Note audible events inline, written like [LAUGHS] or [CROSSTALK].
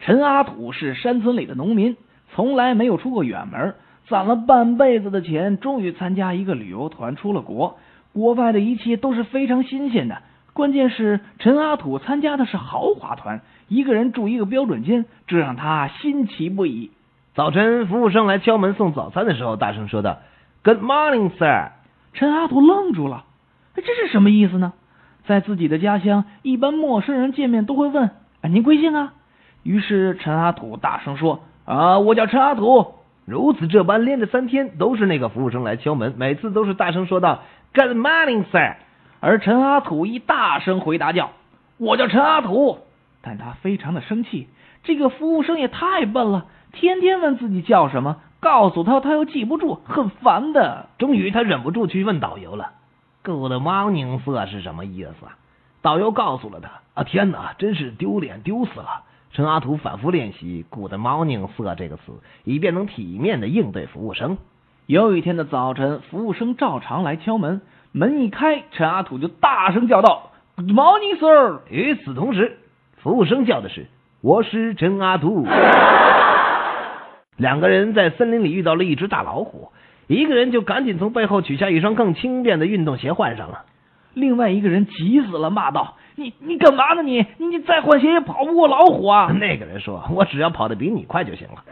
陈阿土是山村里的农民，从来没有出过远门，攒了半辈子的钱，终于参加一个旅游团出了国。国外的一切都是非常新鲜的，关键是陈阿土参加的是豪华团，一个人住一个标准间，这让他新奇不已。早晨，服务生来敲门送早餐的时候，大声说道：“Good morning, sir。”陈阿土愣住了，这是什么意思呢？在自己的家乡，一般陌生人见面都会问：“啊，您贵姓啊？”于是陈阿土大声说：“啊，我叫陈阿土。”如此这般，连着三天都是那个服务生来敲门，每次都是大声说道：“Good morning, sir。”而陈阿土一大声回答叫：“我叫陈阿土。”但他非常的生气，这个服务生也太笨了。天天问自己叫什么，告诉他他又记不住，很烦的。终于他忍不住去问导游了：“Good morning, sir 是什么意思？”导游告诉了他。啊，天哪，真是丢脸丢死了！陈阿土反复练习 “Good morning, sir” 这个词，以便能体面的应对服务生。有一天的早晨，服务生照常来敲门，门一开，陈阿土就大声叫道：“Good morning, sir！” 与此同时，服务生叫的是：“我是陈阿土。[LAUGHS] ”两个人在森林里遇到了一只大老虎，一个人就赶紧从背后取下一双更轻便的运动鞋换上了，另外一个人急死了，骂道：“你你干嘛呢？你你你再换鞋也跑不过老虎啊！” [LAUGHS] 那个人说：“我只要跑得比你快就行了。”